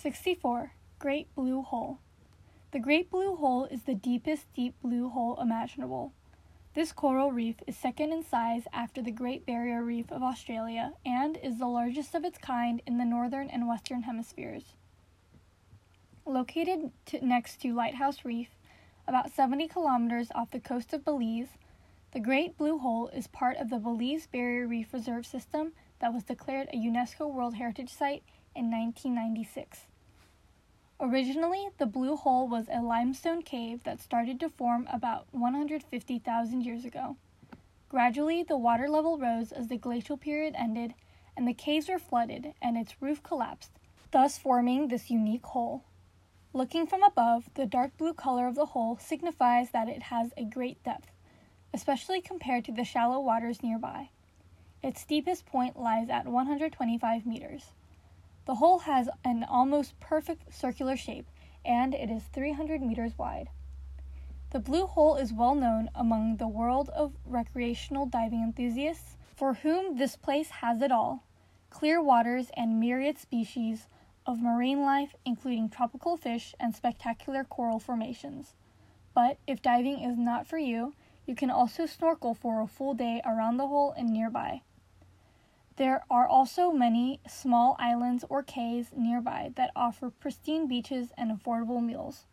64. Great Blue Hole. The Great Blue Hole is the deepest deep blue hole imaginable. This coral reef is second in size after the Great Barrier Reef of Australia and is the largest of its kind in the northern and western hemispheres. Located to, next to Lighthouse Reef, about 70 kilometers off the coast of Belize, the Great Blue Hole is part of the Belize Barrier Reef Reserve System that was declared a UNESCO World Heritage Site in 1996. Originally, the Blue Hole was a limestone cave that started to form about 150,000 years ago. Gradually, the water level rose as the glacial period ended, and the caves were flooded and its roof collapsed, thus forming this unique hole. Looking from above, the dark blue color of the hole signifies that it has a great depth, especially compared to the shallow waters nearby. Its steepest point lies at 125 meters. The hole has an almost perfect circular shape and it is 300 meters wide. The Blue Hole is well known among the world of recreational diving enthusiasts, for whom this place has it all clear waters and myriad species of marine life, including tropical fish and spectacular coral formations. But if diving is not for you, you can also snorkel for a full day around the hole and nearby. There are also many small islands or cays nearby that offer pristine beaches and affordable meals.